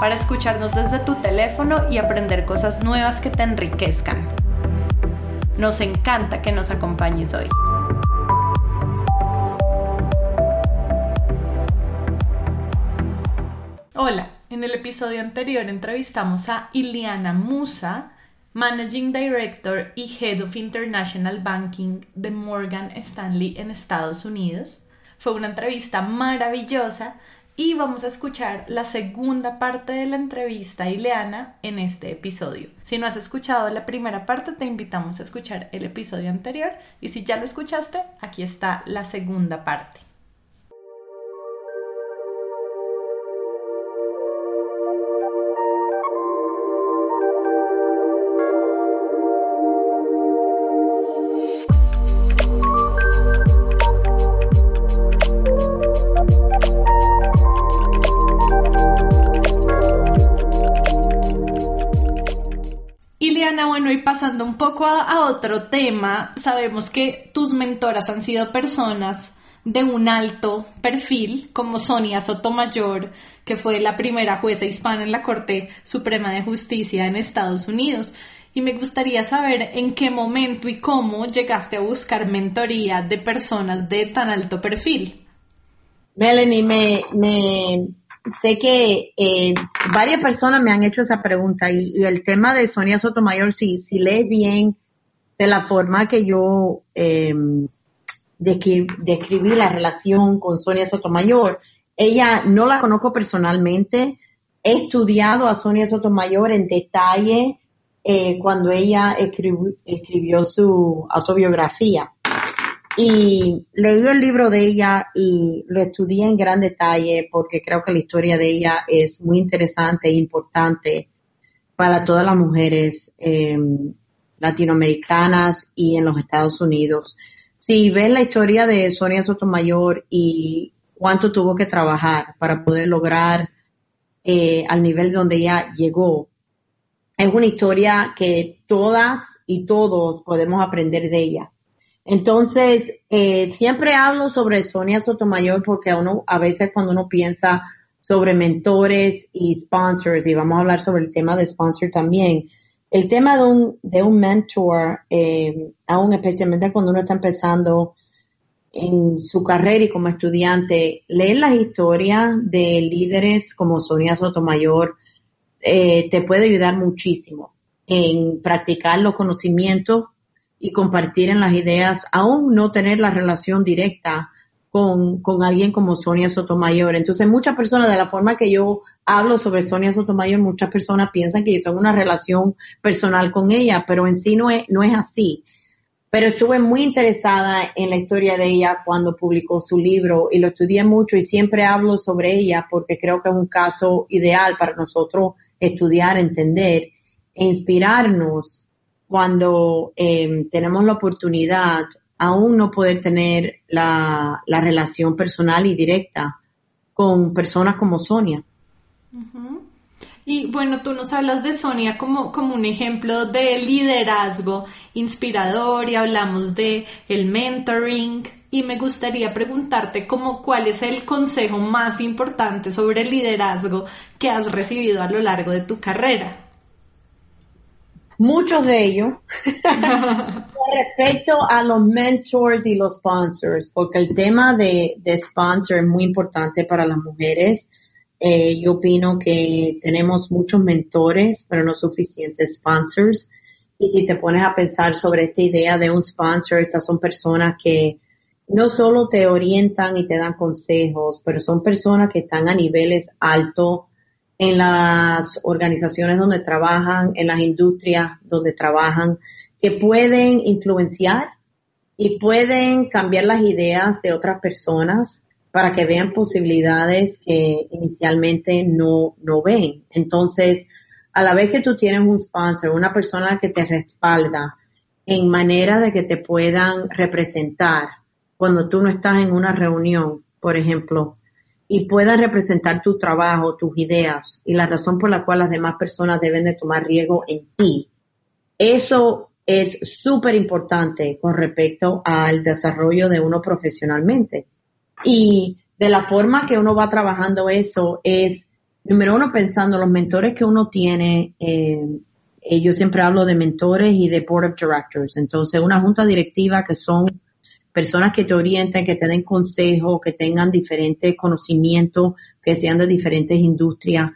para escucharnos desde tu teléfono y aprender cosas nuevas que te enriquezcan. Nos encanta que nos acompañes hoy. Hola, en el episodio anterior entrevistamos a Iliana Musa, Managing Director y Head of International Banking de Morgan Stanley en Estados Unidos. Fue una entrevista maravillosa y vamos a escuchar la segunda parte de la entrevista a Ileana en este episodio. Si no has escuchado la primera parte, te invitamos a escuchar el episodio anterior y si ya lo escuchaste, aquí está la segunda parte. Un poco a, otro tema, sabemos que tus mentoras han sido personas de un alto perfil, como Sonia Sotomayor, que fue la primera jueza hispana en la Corte Suprema de Justicia en Estados Unidos. Y me gustaría saber en qué momento y cómo llegaste a buscar mentoría de personas de tan alto perfil. Melanie, me, me, sé que eh, varias personas me han hecho esa pregunta y, el tema de Sonia Sotomayor, si, si lees bien de la forma que yo eh, describí la relación con Sonia Sotomayor, ella no la conozco personalmente, he estudiado a Sonia Sotomayor en detalle eh, cuando ella escribió su autobiografía. Y leí el libro de ella y lo estudié en gran detalle porque creo que la historia de ella es muy interesante e importante para todas las mujeres em, latinoamericanas y en los Estados Unidos. Si ves la historia de Sonia Sotomayor y cuánto tuvo que trabajar para poder lograr eh, al nivel donde ella llegó, es una historia que todas y todos podemos aprender de ella. Entonces, eh, siempre hablo sobre Sonia Sotomayor porque uno, a veces cuando uno piensa sobre mentores y sponsors, y vamos a hablar sobre el tema de sponsor también, el tema de un, de un mentor, eh, aún especialmente cuando uno está empezando en su carrera y como estudiante, leer las historias de líderes como Sonia Sotomayor eh, te puede ayudar muchísimo en practicar los conocimientos y compartir en las ideas, aún no tener la relación directa con, con, alguien como Sonia Sotomayor. Entonces, muchas personas, de la forma que yo hablo sobre Sonia Sotomayor, muchas personas piensan que yo tengo una relación personal con ella, pero en sí no es, no es así. Pero estuve muy interesada en la historia de ella cuando publicó su libro y lo estudié mucho y siempre hablo sobre ella porque creo que es un caso ideal para nosotros estudiar, entender e inspirarnos cuando em, tenemos la oportunidad aún no poder tener la, relación personal y directa con personas como Sonia. Y bueno, tú nos hablas de Sonia como, como un ejemplo de liderazgo inspirador y hablamos de el mentoring. Y me gustaría preguntarte como cuál es el consejo más importante sobre el liderazgo que has recibido a lo largo de tu carrera muchos de ellos, respecto a los mentors y los sponsors, porque el tema de, sponsor es muy importante para las mujeres. Eh, yo opino que tenemos muchos mentores, pero no suficientes sponsors. Y si te pones a pensar sobre esta idea de un sponsor, estas son personas que no solo te orientan y te dan consejos, pero son personas que están a niveles altos en las organizaciones donde trabajan, en las industrias donde trabajan, que pueden influenciar y pueden cambiar las ideas de otras personas para que vean posibilidades que inicialmente no, no ven. Entonces, a la vez que tú tienes un sponsor, una persona que te respalda en manera de que te puedan representar cuando tú no estás en una reunión, por ejemplo, y puedan representar tu trabajo, tus ideas y la razón por la cual las demás personas deben de tomar riesgo en ti. Eso es súper importante con respecto al desarrollo de uno profesionalmente. Y de la forma que uno va trabajando eso es, número uno, pensando los mentores que uno tiene. Eh, eh, yo siempre hablo de mentores y de board of directors. Entonces, una junta directiva que son personas que te orienten, que te den consejos, que tengan diferentes conocimientos, que sean de diferentes industrias,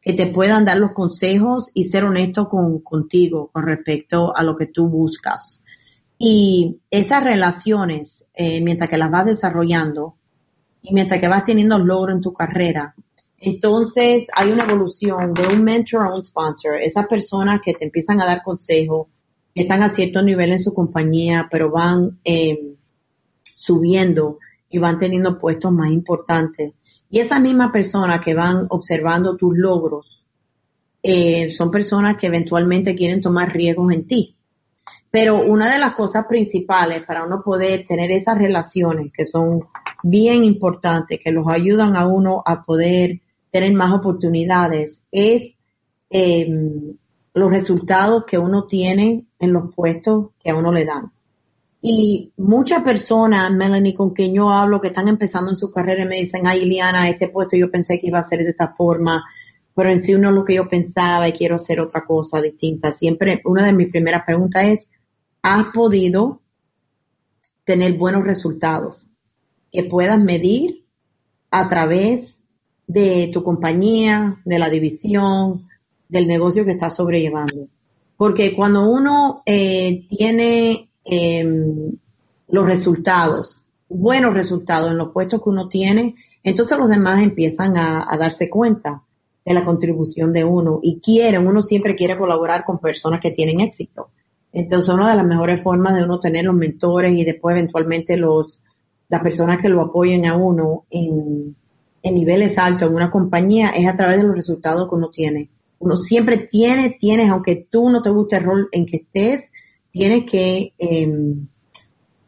que te puedan dar los consejos y ser honesto con, contigo con respecto a lo que tú buscas. Y esas relaciones, eh, mientras que las vas desarrollando y mientras que vas teniendo logro en tu carrera, entonces hay una evolución de un mentor a un sponsor. Esas personas que te empiezan a dar consejos, que están a cierto nivel en su compañía, pero van eh, subiendo y van teniendo puestos más importantes. Y esas mismas personas que van observando tus logros eh, son personas que eventualmente quieren tomar riesgos en ti. Pero una de las cosas principales para uno poder tener esas relaciones que son bien importantes, que los ayudan a uno a poder tener más oportunidades, es em, los resultados que uno tiene en los puestos que a uno le dan. Y muchas personas, Melanie, con quien yo hablo, que están empezando en su carrera me dicen, ay, Liliana, este puesto yo pensé que iba a ser de esta forma, pero en sí uno es lo que yo pensaba y quiero hacer otra cosa distinta. Siempre, una de mis primeras preguntas es, ¿has podido tener buenos resultados que puedas medir a través de tu compañía, de la división, del negocio que estás sobrellevando? Porque cuando uno eh, tiene Em, los resultados, buenos resultados en los puestos que uno tiene, entonces los demás empiezan a, darse cuenta de la contribución de uno y quieren, uno siempre quiere colaborar con personas que tienen éxito. Entonces una de las mejores formas de uno tener los mentores y después eventualmente los, las personas que lo apoyen a uno en, en niveles altos en una compañía es a través de los resultados que uno tiene. Uno siempre tiene, tienes, aunque tú no te guste el rol en que estés, tienes que em,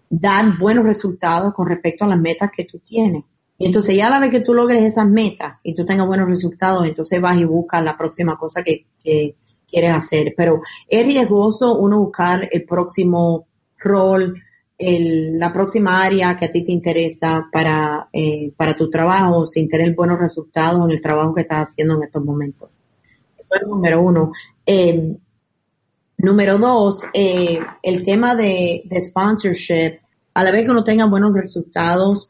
dar buenos resultados con respecto a las metas que tú tienes. Y entonces ya a la vez que tú logres esas metas y tú tengas buenos resultados, entonces vas y buscas la próxima cosa que, quieres hacer. Pero es riesgoso uno buscar el próximo rol, la próxima área que a ti te interesa para, eh, para tu trabajo sin tener buenos resultados en el trabajo que estás haciendo en estos momentos. Eso es número uno. Em, Número dos, eh, el tema de, sponsorship. A la vez que uno tenga buenos resultados,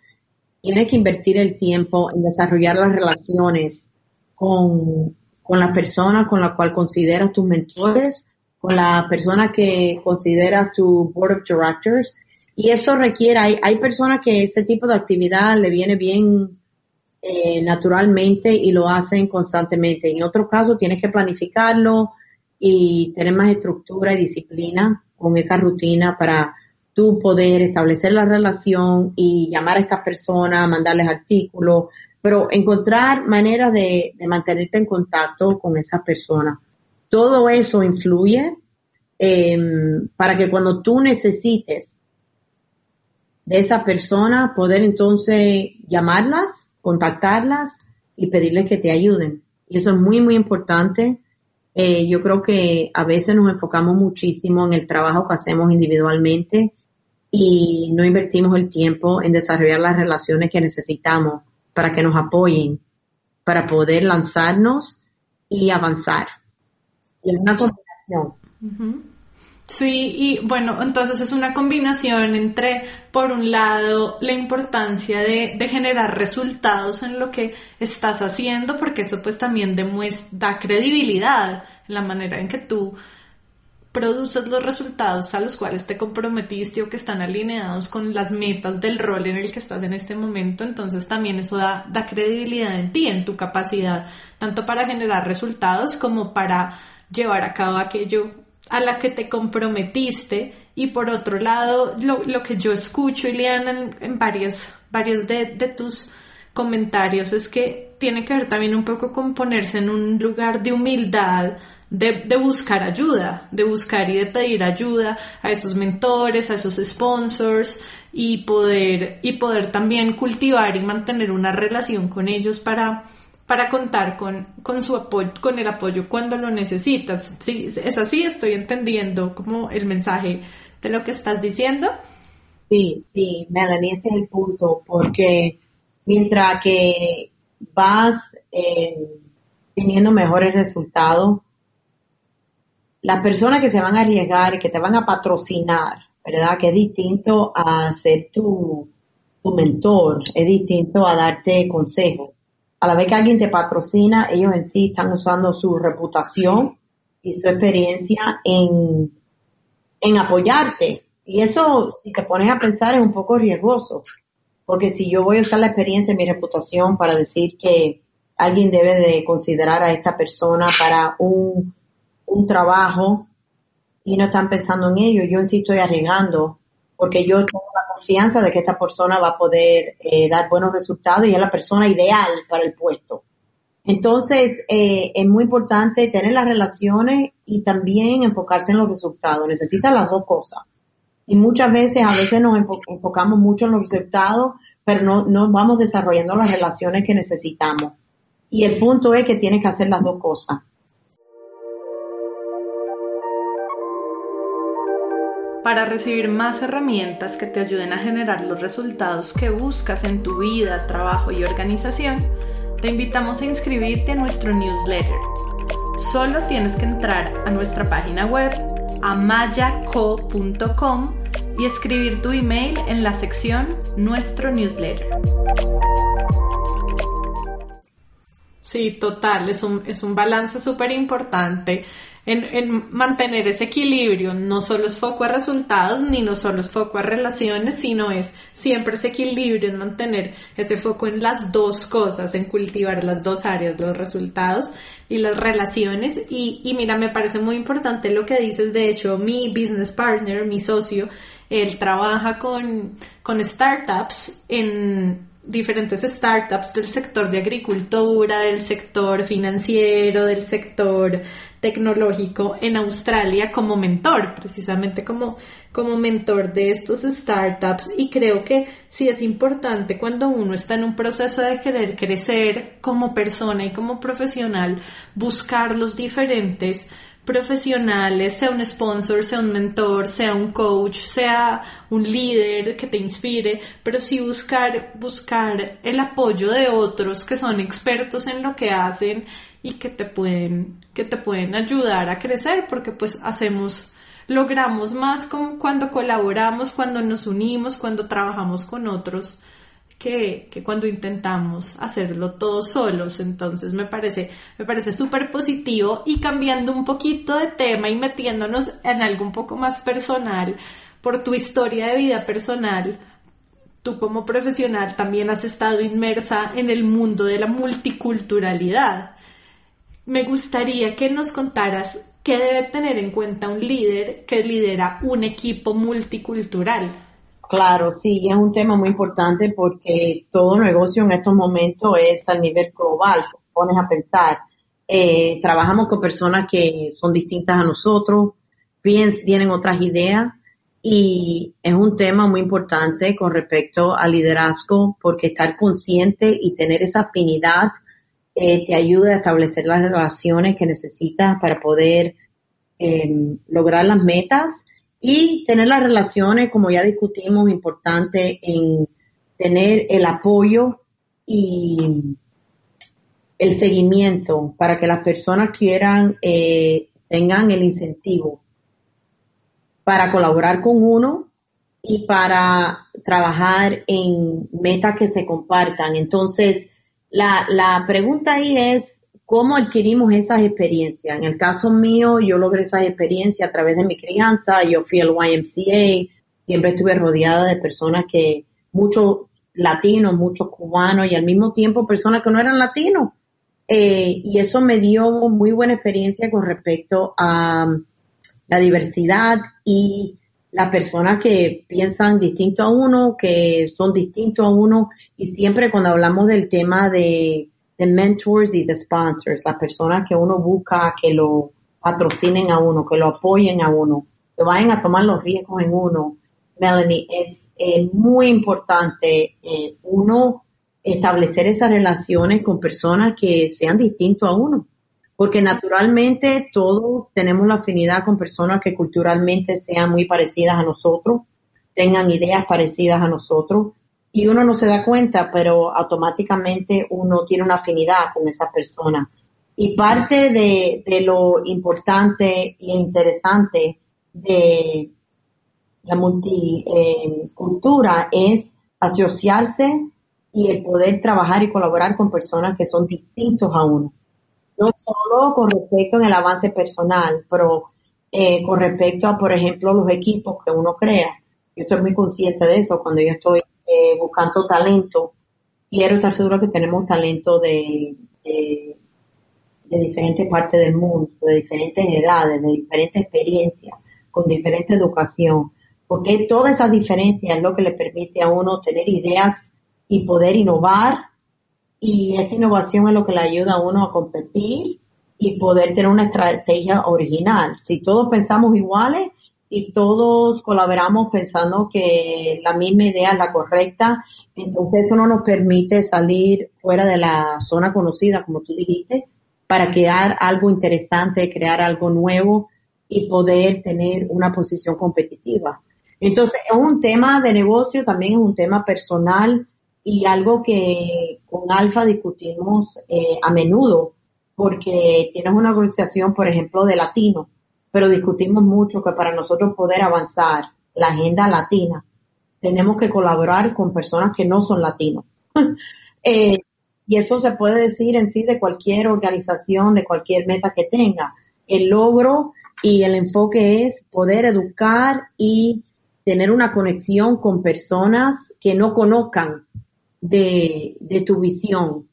tiene que invertir el tiempo en desarrollar las relaciones con, con las personas con las cuales consideras tus mentores, con las personas que consideras tu board of directors. Y eso requiere, hay, hay personas que ese tipo de actividad le viene bien eh, naturalmente y lo hacen constantemente. En otro caso, tienes que planificarlo, y tener más estructura y disciplina con esa rutina para tú poder establecer la relación y llamar a estas personas, mandarles artículos, pero encontrar maneras de, mantenerte en contacto con esas personas. Todo eso influye em, para que cuando tú necesites de esa persona, poder entonces llamarlas, contactarlas y pedirles que te ayuden. Y eso es muy, muy importante eh, yo creo que a veces nos enfocamos muchísimo en el trabajo que hacemos individualmente y no invertimos el tiempo en desarrollar las relaciones que necesitamos para que nos apoyen, para poder lanzarnos y avanzar. Y es una combinación. Sí, y bueno, entonces es una combinación entre, por un lado, la importancia de, generar resultados en lo que estás haciendo, porque eso pues también demuestra, da credibilidad en la manera en que tú produces los resultados a los cuales te comprometiste o que están alineados con las metas del rol en el que estás en este momento, entonces también eso da credibilidad en ti, en tu capacidad, tanto para generar resultados como para llevar a cabo aquello a la que te comprometiste. Y por otro lado lo, que yo escucho Ileana en, en varios, varios de, tus comentarios es que tiene que ver también un poco con ponerse en un lugar de humildad, de, de, buscar ayuda, de buscar y de pedir ayuda a esos mentores, a esos sponsors y poder, y poder también cultivar y mantener una relación con ellos para, para contar con, con su apoyo, con el apoyo cuando lo necesitas. Sí, es así, estoy entendiendo como el mensaje de lo que estás diciendo. Sí, sí, Melanie, ese es el punto, porque mientras que vas eh, teniendo mejores resultados, las personas que se van a arriesgar y que te van a patrocinar, ¿verdad? Que es distinto a ser tu, tu mentor, es distinto a darte consejos. A la vez que alguien te patrocina, ellos en sí están usando su reputación y su experiencia en, en apoyarte. Y eso, si te pones a pensar, es un poco riesgoso. Porque si yo voy a usar la experiencia y mi reputación para decir que alguien debe de considerar a esta persona para un un trabajo y no están pensando en ello, yo en sí estoy arriesgando porque yo confianza de que esta persona va a poder eh, dar buenos resultados y es la persona ideal para el puesto. Entonces, eh, es muy importante tener las relaciones y también enfocarse en los resultados. Necesitan las dos cosas. Y muchas veces, a veces nos enfocamos mucho en los resultados, pero no, no vamos desarrollando las relaciones que necesitamos. Y el punto es que tienes que hacer las dos cosas. Para recibir más herramientas que te ayuden a generar los resultados que buscas en tu vida, trabajo y organización, te invitamos a inscribirte a nuestro newsletter. Solo tienes que entrar a nuestra página web amayaco.com y escribir tu email en la sección Nuestro newsletter. Sí, total, es un, es un balance súper importante en, mantener ese equilibrio. No solo es foco a resultados, ni no solo es foco a relaciones, sino es siempre ese equilibrio en mantener ese foco en las dos cosas, en cultivar las dos áreas, los resultados y las relaciones. Y, y mira, me parece muy importante lo que dices. De hecho, mi business partner, mi socio, él trabaja con, con startups en diferentes startups del sector de agricultura, del sector financiero, del sector tecnológico en Australia como mentor, precisamente como, como mentor de estos startups. Y creo que sí es importante cuando uno está en un proceso de querer crecer como persona y como profesional, buscar los diferentes profesionales, sea un sponsor, sea un mentor, sea un coach, sea un líder que te inspire, pero sí buscar, buscar el apoyo de otros que son expertos en lo que hacen y que te pueden, que te pueden ayudar a crecer, porque pues hacemos, logramos más cuando colaboramos, cuando nos unimos, cuando trabajamos con otros que, cuando intentamos hacerlo todos solos. Entonces me parece, me parece súper positivo y cambiando un poquito de tema y metiéndonos en algo un poco más personal, por tu historia de vida personal, tú como profesional también has estado inmersa en el mundo de la multiculturalidad. Me gustaría que nos contaras qué debe tener en cuenta un líder que lidera un equipo multicultural. Claro, sí, es un tema muy importante porque todo negocio en estos momentos es a nivel global, se pones a pensar. Eh, trabajamos con personas que son distintas a nosotros, tienen otras ideas y es un tema muy importante con respecto al liderazgo porque estar consciente y tener esa afinidad eh, te ayuda a establecer las relaciones que necesitas para poder eh, lograr las metas y tener las relaciones, como ya discutimos, importante en tener el apoyo y el seguimiento para que las personas quieran, eh, tengan el incentivo para colaborar con uno y para trabajar en metas que se compartan. Entonces, la, la pregunta ahí es, ¿Cómo adquirimos esas experiencias? En el caso mío, yo logré esas experiencias a través de mi crianza. Yo fui al YMCA, siempre estuve rodeada de personas que, muchos latinos, muchos cubanos y al mismo tiempo personas que no eran latinos. Eh, y eso me dio muy buena experiencia con respecto a la diversidad y las personas que piensan distinto a uno, que son distintos a uno, y siempre cuando hablamos del tema de, de mentors y de sponsors, las personas que uno busca que lo patrocinen a uno, que lo apoyen a uno, que vayan a tomar los riesgos en uno, Melanie, es muy importante eh, uno establecer esas relaciones con personas que sean distintos a uno porque naturalmente todos tenemos la afinidad con personas que culturalmente sean muy parecidas a nosotros, tengan ideas parecidas a nosotros, y uno no se da cuenta, pero automáticamente uno tiene una afinidad con esa persona. Y parte de, lo importante e interesante de la multicultura es asociarse y el poder trabajar y colaborar con personas que son distintos a uno no solo con respecto en el avance personal, pero eh, con respecto a, por ejemplo, los equipos que uno crea. Yo estoy muy consciente de eso cuando yo estoy eh, buscando talento. Quiero estar seguro que tenemos talento de, de, diferentes partes del mundo, de diferentes edades, de diferentes experiencias, con diferente educación, porque toda esa diferencia es lo que le permite a uno tener ideas y poder innovar y esa innovación es lo que le ayuda a uno a competir y poder tener una estrategia original. Si todos pensamos iguales y todos colaboramos pensando que la misma idea es la correcta, entonces eso no nos permite salir fuera de la zona conocida, como tú dijiste, para crear algo interesante, crear algo nuevo y poder tener una posición competitiva. Entonces, es un tema de negocio, también es un tema personal y algo que con Alfa discutimos eh, a menudo, porque tienes una organización, por ejemplo, de latino, pero discutimos mucho que para nosotros poder avanzar la agenda latina, tenemos que colaborar con personas que no son latinos. Eh, y eso se puede decir en sí de cualquier organización, de cualquier meta que tenga. El logro y el enfoque es poder educar y tener una conexión con personas que no conozcan de, tu visión,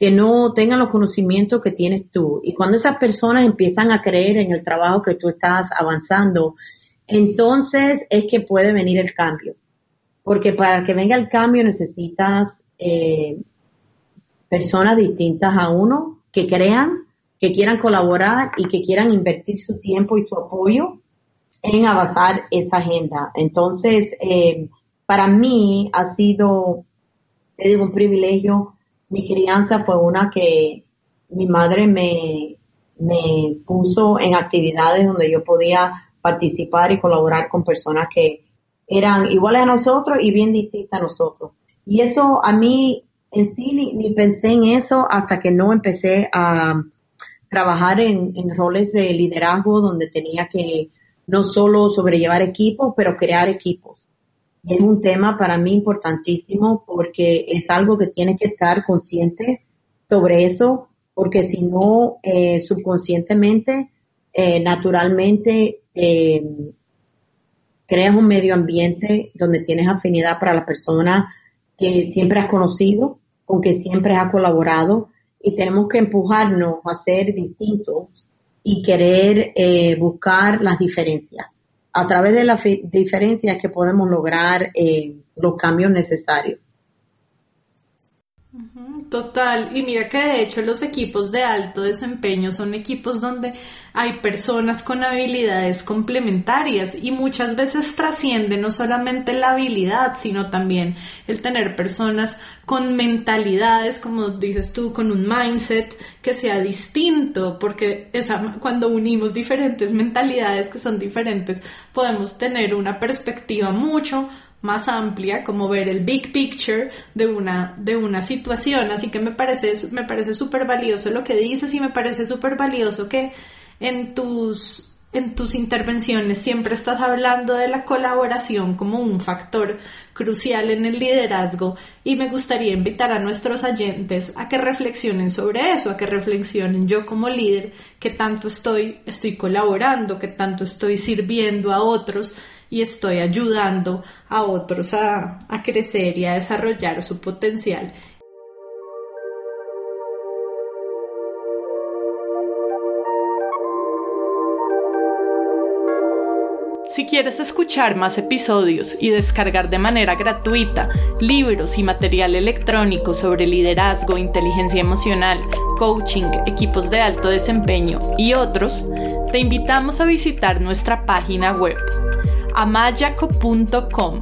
que no tengan los conocimientos que tienes tú. Y cuando esas personas empiezan a creer en el trabajo que tú estás avanzando, entonces es que puede venir el cambio. Porque para que venga el cambio necesitas eh, personas distintas a uno que crean, que quieran colaborar y que quieran invertir su tiempo y su apoyo en avanzar esa agenda. Entonces, eh, para mí ha sido digo, un privilegio. Mi crianza fue una que mi madre me, me puso en actividades donde yo podía participar y colaborar con personas que eran iguales a nosotros y bien distintas a nosotros. Y eso a mí en sí ni, pensé en eso hasta que no empecé a trabajar en, en, roles de liderazgo donde tenía que no solo sobrellevar equipos, pero crear equipos es un tema para mí importantísimo porque es algo que tiene que estar consciente sobre eso, porque si no, eh, subconscientemente, eh, naturalmente, eh, creas un medio ambiente donde tienes afinidad para la persona que siempre has conocido, con que siempre has colaborado, y tenemos que empujarnos a ser distintos y querer buscar las diferencias a través de las diferencias que podemos lograr los cambios necesarios. Total, y mira que de hecho los equipos de alto desempeño son equipos donde hay personas con habilidades complementarias y muchas veces trasciende no solamente la habilidad, sino también el tener personas con mentalidades, como dices tú, con un mindset que sea distinto, porque esa, cuando unimos diferentes mentalidades que son diferentes, podemos tener una perspectiva mucho más amplia, como ver el big picture de una, de una situación. Así que me parece, me parece súper valioso lo que dices y me parece súper valioso que en tus, en tus intervenciones siempre estás hablando de la colaboración como un factor crucial en el liderazgo. Y me gustaría invitar a nuestros oyentes a que reflexionen sobre eso, a que reflexionen. Yo como líder, que tanto estoy, estoy colaborando, que tanto estoy sirviendo a otros y estoy ayudando a otros a, crecer y a desarrollar su potencial. Si quieres escuchar más episodios y descargar de manera gratuita libros y material electrónico sobre liderazgo, inteligencia emocional, coaching, equipos de alto desempeño y otros, te invitamos a visitar nuestra página web amayaco.com.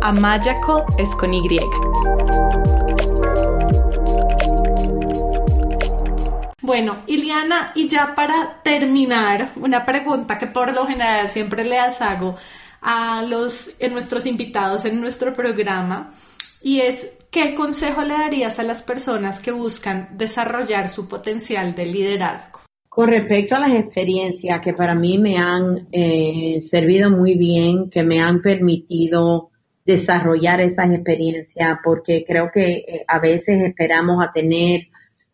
Amayaco es con Y. Bueno, Iliana, y ya para terminar, una pregunta que por lo general siempre les hago a los en nuestros invitados en nuestro programa y es ¿qué consejo le darías a las personas que buscan desarrollar su potencial de liderazgo? Con respecto a las experiencias que para mí me han eh, servido muy bien, que me han permitido desarrollar esas experiencias, porque creo que eh, a veces esperamos a tener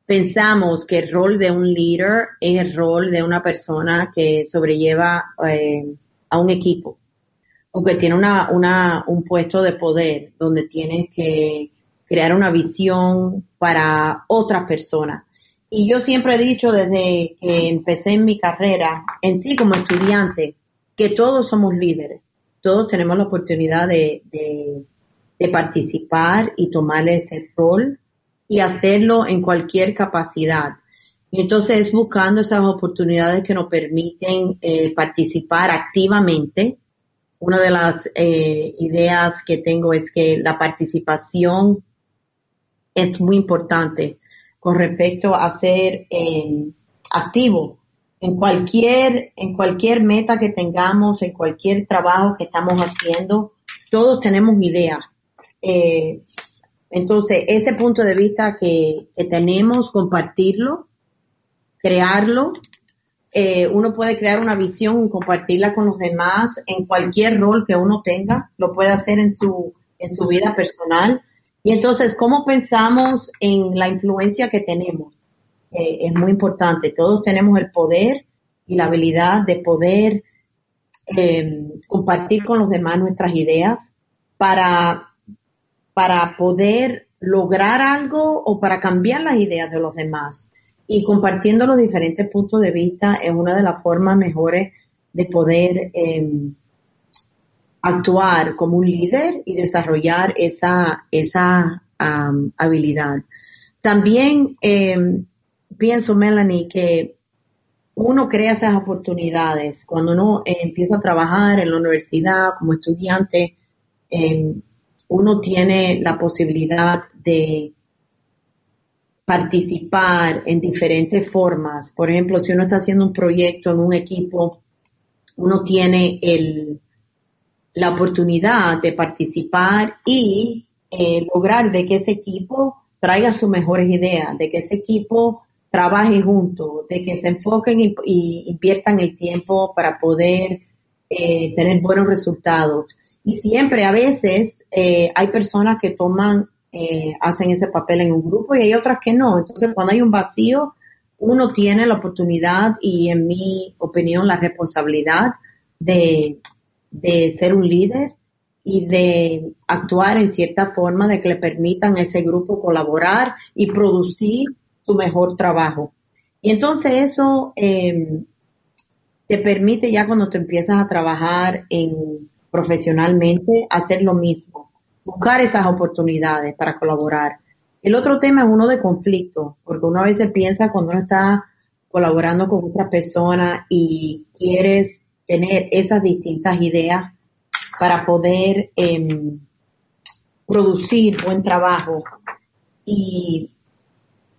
pensamos que el rol de un líder es el rol de una persona que sobrelleva eh, a un equipo o que tiene una, una, un puesto de poder donde tiene que crear una visión para otras personas. Y yo siempre he dicho desde que empecé en mi carrera, en sí como estudiante, que todos somos líderes, todos tenemos la oportunidad de, de, participar y tomar ese rol y hacerlo en cualquier capacidad. Y entonces buscando esas oportunidades que nos permiten eh, participar activamente. Una de las eh, ideas que tengo es que la participación es muy importante con respecto a ser eh, activo en cualquier, en cualquier meta que tengamos, en cualquier trabajo que estamos haciendo, todos tenemos ideas. Entonces, ese punto de vista que, tenemos, compartirlo, crearlo, eh, uno puede crear una visión, compartirla con los demás en cualquier rol que uno tenga, lo puede hacer en su, en su vida personal. Y entonces, ¿cómo pensamos en la influencia que tenemos? Eh, es muy importante. Todos tenemos el poder y la habilidad de poder eh, compartir con los demás nuestras ideas para para poder lograr algo o para cambiar las ideas de los demás. Y compartiendo los diferentes puntos de vista es una de las formas mejores de poder em, actuar como un líder y desarrollar esa, esa habilidad. También em, pienso, Melanie, que uno crea esas oportunidades cuando uno empieza a trabajar en la universidad como estudiante. Em, uno tiene la posibilidad de participar en diferentes formas. Por ejemplo, si uno está haciendo un proyecto en un equipo, uno tiene el, la oportunidad de participar y eh, lograr de que ese equipo traiga sus mejores ideas, de que ese equipo trabaje junto, de que se enfoquen y, inviertan el tiempo para poder eh, tener buenos resultados. Y siempre, a veces, eh, hay personas que toman, hacen ese papel en un grupo y hay otras que no. Entonces, cuando hay un vacío, uno tiene la oportunidad y, en mi opinión, la responsabilidad de, de ser un líder y de actuar en cierta forma de que le permitan a ese grupo colaborar y producir su mejor trabajo. Y entonces eso eh, te permite ya cuando te empiezas a trabajar en profesionalmente, hacer lo mismo, buscar esas oportunidades para colaborar. El otro tema es uno de conflicto, porque uno a veces piensa cuando uno está colaborando con otra persona y quieres tener esas distintas ideas para poder em, producir buen trabajo. Y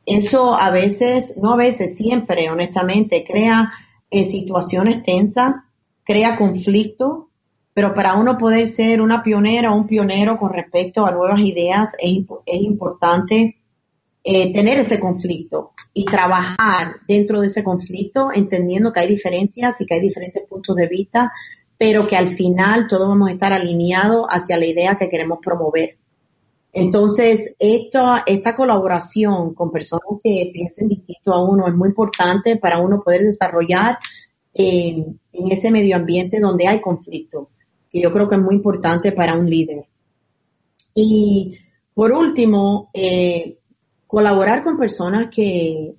eso a veces, no a veces, siempre, honestamente, crea eh, situaciones tensas, crea conflicto pero para uno poder ser una pionera o un pionero con respecto a nuevas ideas es, importante eh, tener ese conflicto y trabajar dentro de ese conflicto entendiendo que hay diferencias y que hay diferentes puntos de vista, pero que al final todos vamos a estar alineados hacia la idea que queremos promover. Entonces, esta, esta colaboración con personas que piensen distinto a uno es muy importante para uno poder desarrollar eh, en ese medio ambiente donde hay conflicto que yo creo que es muy importante para un líder. Y por último, eh, colaborar con personas que,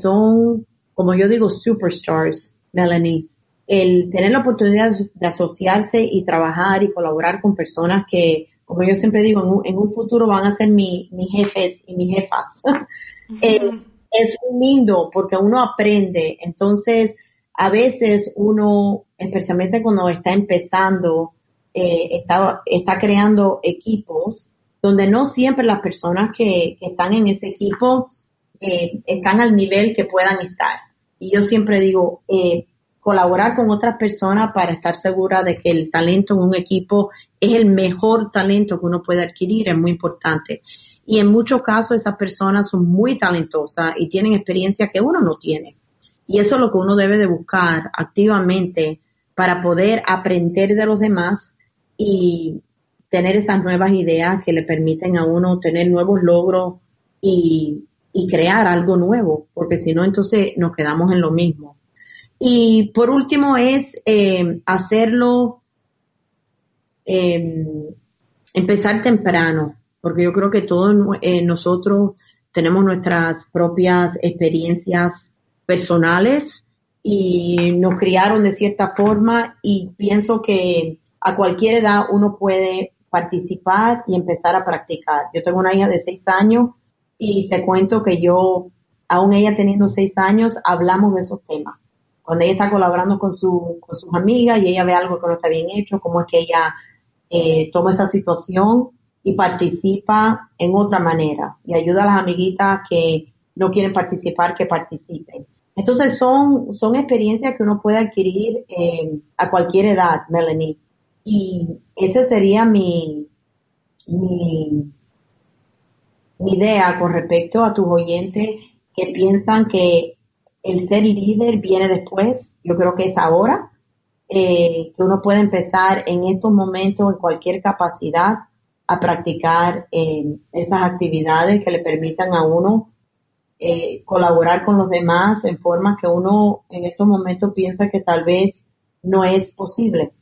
son, como yo digo, superstars, Melanie, el tener la oportunidad de asociarse y trabajar y colaborar con personas que, como yo siempre digo, en un, futuro van a ser mi, mis jefes y mis jefas. Eh, es lindo porque uno aprende. Entonces, a veces uno, especialmente cuando está empezando, eh, está, está creando equipos donde no siempre las personas que, están en ese equipo eh, están al nivel que puedan estar. Y yo siempre digo, eh, colaborar con otras personas para estar segura de que el talento en un equipo es el mejor talento que uno puede adquirir es muy importante. Y en muchos casos esas personas son muy talentosas y tienen experiencia que uno no tiene. Y eso es lo que uno debe de buscar activamente para poder aprender de los demás y tener esas nuevas ideas que le permiten a uno tener nuevos logros y, crear algo nuevo, porque si no, entonces nos quedamos en lo mismo. Y por último es eh, hacerlo, em, empezar temprano, porque yo creo que todos eh, nosotros tenemos nuestras propias experiencias personales y nos criaron de cierta forma y pienso que a cualquier edad uno puede participar y empezar a practicar. Yo tengo una hija de seis años y te cuento que yo, aún ella teniendo seis años, hablamos de esos temas. Cuando ella está colaborando con, su, con sus amigas y ella ve algo que no está bien hecho, cómo es que ella eh, toma esa situación y participa en otra manera y ayuda a las amiguitas que no quieren participar que participen. Entonces son, son experiencias que uno puede adquirir eh, a cualquier edad, Melanie. Y esa sería mi, mi, idea con respecto a tus oyentes que piensan que el ser líder viene después. Yo creo que es ahora eh, que uno puede empezar en estos momentos, en cualquier capacidad, a practicar eh, esas actividades que le permitan a uno eh, colaborar con los demás en formas que uno en estos momentos piensa que tal vez no es posible.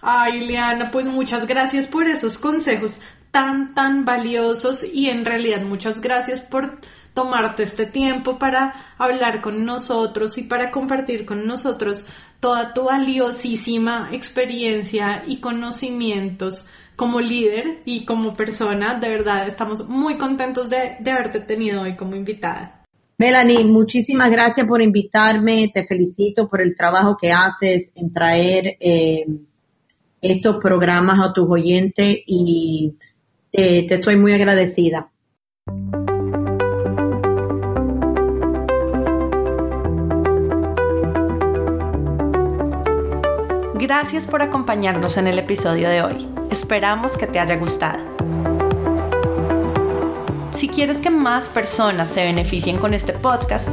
Ay, Liana, pues muchas gracias por esos consejos tan, tan valiosos y en realidad muchas gracias por tomarte este tiempo para hablar con nosotros y para compartir con nosotros toda tu valiosísima experiencia y conocimientos como líder y como persona. De verdad, estamos muy contentos de, haberte tenido hoy como invitada. Melanie, muchísimas gracias por invitarme. Te felicito por el trabajo que haces en traer eh, estos programas a tus oyentes y te estoy muy agradecida. Gracias por acompañarnos en el episodio de hoy. Esperamos que te haya gustado. Si quieres que más personas se beneficien con este podcast,